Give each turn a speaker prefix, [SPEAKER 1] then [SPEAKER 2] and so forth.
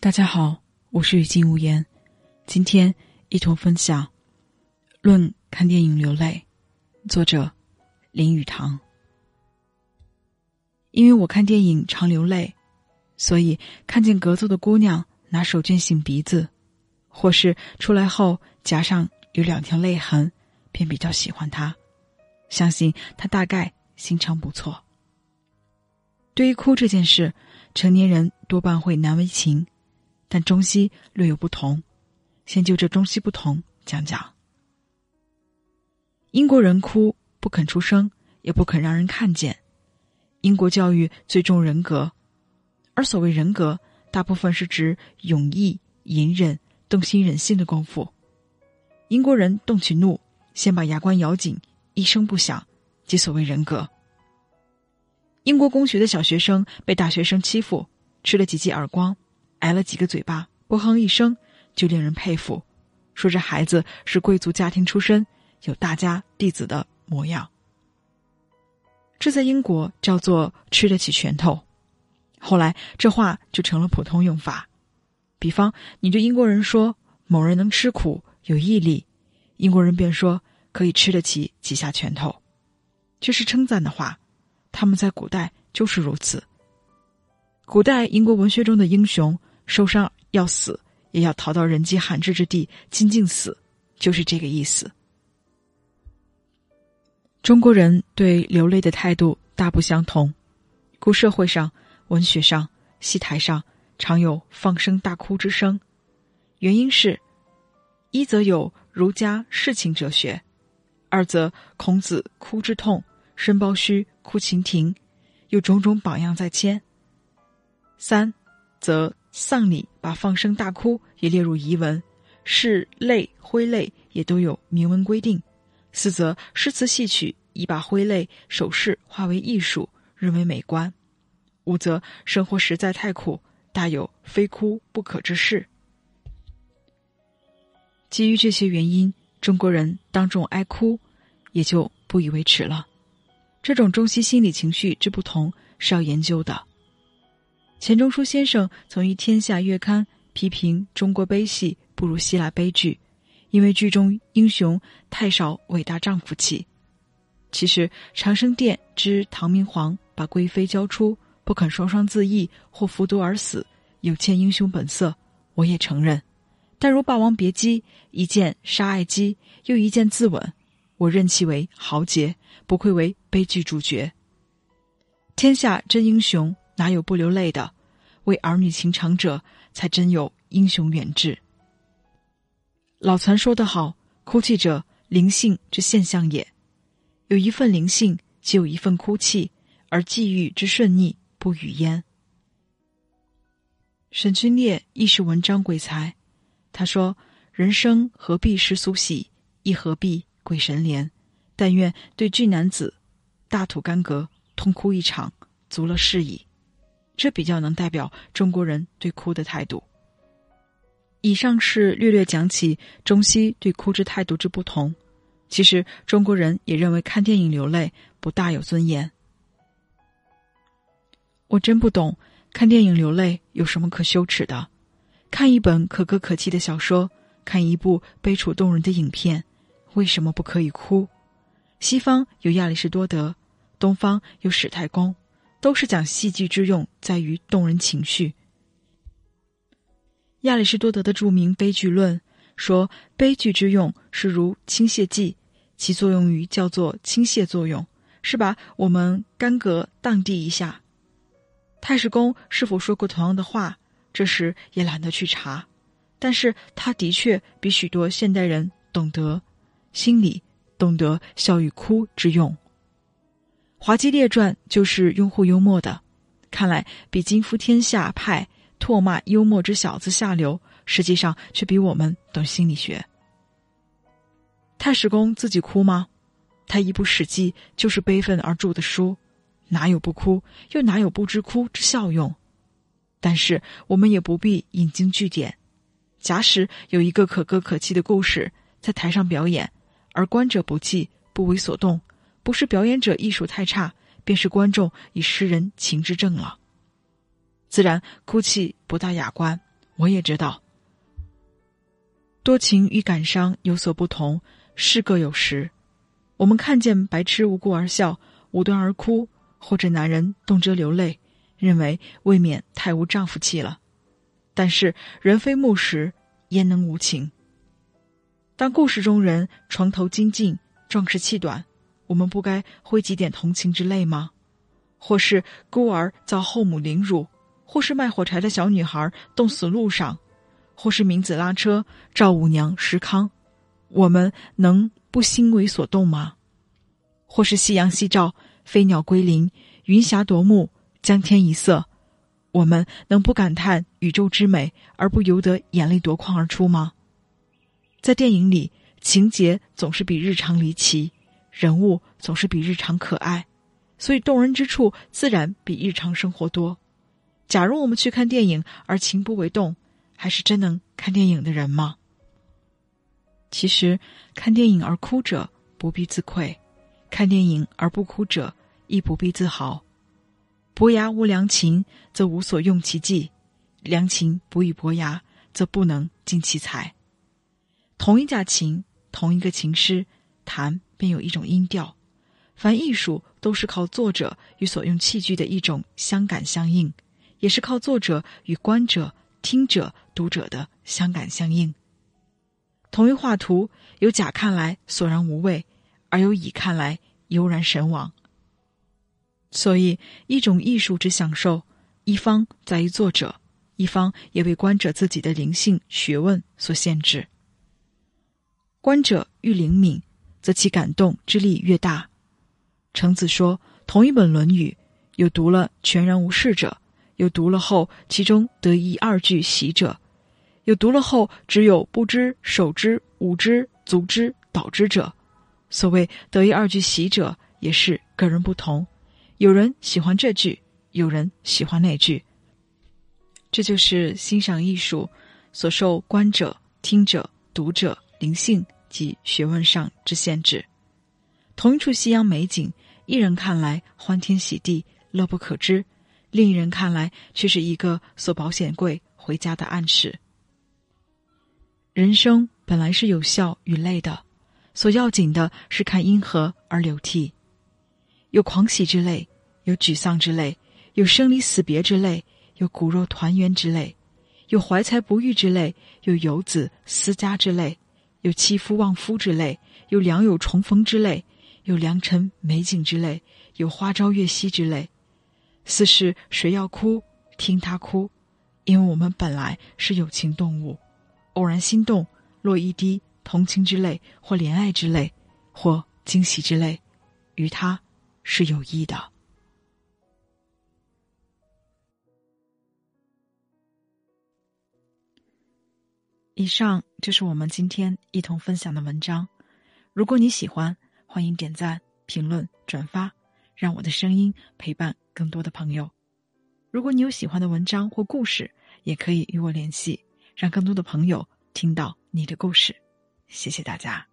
[SPEAKER 1] 大家好，我是雨静无言，今天一同分享《论看电影流泪》，作者林语堂。因为我看电影常流泪，所以看见格座的姑娘拿手绢擤鼻子，或是出来后颊上有两条泪痕，便比较喜欢她。相信她大概心肠不错。对于哭这件事，成年人多半会难为情，但中西略有不同。先就这中西不同讲讲。英国人哭不肯出声，也不肯让人看见。英国教育最重人格，而所谓人格，大部分是指勇毅、隐忍、动心忍性的功夫。英国人动起怒，先把牙关咬紧，一声不响，即所谓人格。英国公学的小学生被大学生欺负，吃了几记耳光，挨了几个嘴巴，不哼一声，就令人佩服，说这孩子是贵族家庭出身，有大家弟子的模样。这在英国叫做吃得起拳头，后来这话就成了普通用法。比方，你对英国人说某人能吃苦有毅力，英国人便说可以吃得起几下拳头，这是称赞的话。他们在古代就是如此。古代英国文学中的英雄受伤要死，也要逃到人迹罕至之地静静死，就是这个意思。中国人对流泪的态度大不相同，故社会上、文学上、戏台上常有放声大哭之声。原因是：一则有儒家世情哲学，二则孔子哭之痛，申包胥哭秦庭，有种种榜样在牵。三则丧礼把放声大哭也列入仪文，是泪挥泪也都有明文规定。四则诗词戏曲已把挥泪手势化为艺术，认为美观；五则生活实在太苦，大有非哭不可之势。基于这些原因，中国人当众哀哭，也就不以为耻了。这种中西心理情绪之不同是要研究的。钱钟书先生曾于《天下月刊》批评中国悲戏不如希腊悲剧。因为剧中英雄太少伟大丈夫气，其实长生殿之唐明皇把贵妃交出，不肯双双自缢或服毒而死，有欠英雄本色，我也承认。但如《霸王别姬》一剑杀爱姬，又一剑自刎，我认其为豪杰，不愧为悲剧主角。天下真英雄哪有不流泪的？为儿女情长者，才真有英雄远志。老残说得好：“哭泣者，灵性之现象也。有一份灵性，即有一份哭泣，而际遇之顺逆不语焉。”沈君烈亦是文章鬼才，他说：“人生何必世俗喜，亦何必鬼神怜？但愿对俊男子大吐干戈，痛哭一场，足了事矣。”这比较能代表中国人对哭的态度。以上是略略讲起中西对哭之态度之不同。其实中国人也认为看电影流泪不大有尊严。我真不懂看电影流泪有什么可羞耻的？看一本可歌可泣的小说，看一部悲楚动人的影片，为什么不可以哭？西方有亚里士多德，东方有史太公，都是讲戏剧之用在于动人情绪。亚里士多德的著名《悲剧论》说：“悲剧之用是如倾泻剂，其作用于叫做倾泻作用，是把我们干戈荡涤一下。”太史公是否说过同样的话？这时也懒得去查。但是他的确比许多现代人懂得心理，懂得笑与哭之用。《滑稽列传》就是拥护幽默的，看来比金夫天下派。唾骂幽默之小子下流，实际上却比我们懂心理学。太史公自己哭吗？他一部《史记》就是悲愤而著的书，哪有不哭？又哪有不知哭之效用？但是我们也不必引经据典。假使有一个可歌可泣的故事在台上表演，而观者不泣不为所动，不是表演者艺术太差，便是观众以诗人情之正了。自然，哭泣不大雅观，我也知道，多情与感伤有所不同，是各有时。我们看见白痴无故而笑，无端而哭，或者男人动辄流泪，认为未免太无丈夫气了。但是人非木石，焉能无情？当故事中人床头金尽，壮士气短，我们不该挥几点同情之泪吗？或是孤儿遭后母凌辱，或是卖火柴的小女孩冻死路上，或是明子拉车赵五娘石康，我们能？不心为所动吗？或是夕阳西照，飞鸟归林，云霞夺目，江天一色，我们能不感叹宇宙之美，而不由得眼泪夺眶而出吗？在电影里，情节总是比日常离奇，人物总是比日常可爱，所以动人之处自然比日常生活多。假如我们去看电影而情不为动，还是真能看电影的人吗？其实，看电影而哭者不必自愧，看电影而不哭者亦不必自豪。伯牙无良琴，则无所用其技；良琴不与伯牙，则不能尽其才。同一架琴，同一个琴师，弹便有一种音调。凡艺术都是靠作者与所用器具的一种相感相应，也是靠作者与观者、听者、读者的相感相应。同一画图，由甲看来索然无味，而由乙看来悠然神往。所以，一种艺术之享受，一方在于作者，一方也为观者自己的灵性学问所限制。观者愈灵敏，则其感动之力越大。程子说：“同一本《论语》，有读了全然无事者，有读了后其中得一二句喜者。”有读了后只有不知手之舞之足之蹈之者，所谓得一二句喜者，也是个人不同。有人喜欢这句，有人喜欢那句。这就是欣赏艺术所受观者、听者、读者灵性及学问上之限制。同一处夕阳美景，一人看来欢天喜地、乐不可支，另一人看来却是一个锁保险柜回家的暗示。人生本来是有笑与泪的，所要紧的是看因何而流涕。有狂喜之泪，有沮丧之泪，有生离死别之泪，有骨肉团圆之泪，有怀才不遇之泪，有游子思家之泪，有妻夫忘夫之泪，有良友重逢之泪，有良辰美景之泪，有花朝月夕之泪。似是谁要哭，听他哭，因为我们本来是有情动物。偶然心动，落一滴同情之泪，或怜爱之泪，或惊喜之泪，于他是有益的。以上就是我们今天一同分享的文章。如果你喜欢，欢迎点赞、评论、转发，让我的声音陪伴更多的朋友。如果你有喜欢的文章或故事，也可以与我联系。让更多的朋友听到你的故事，谢谢大家。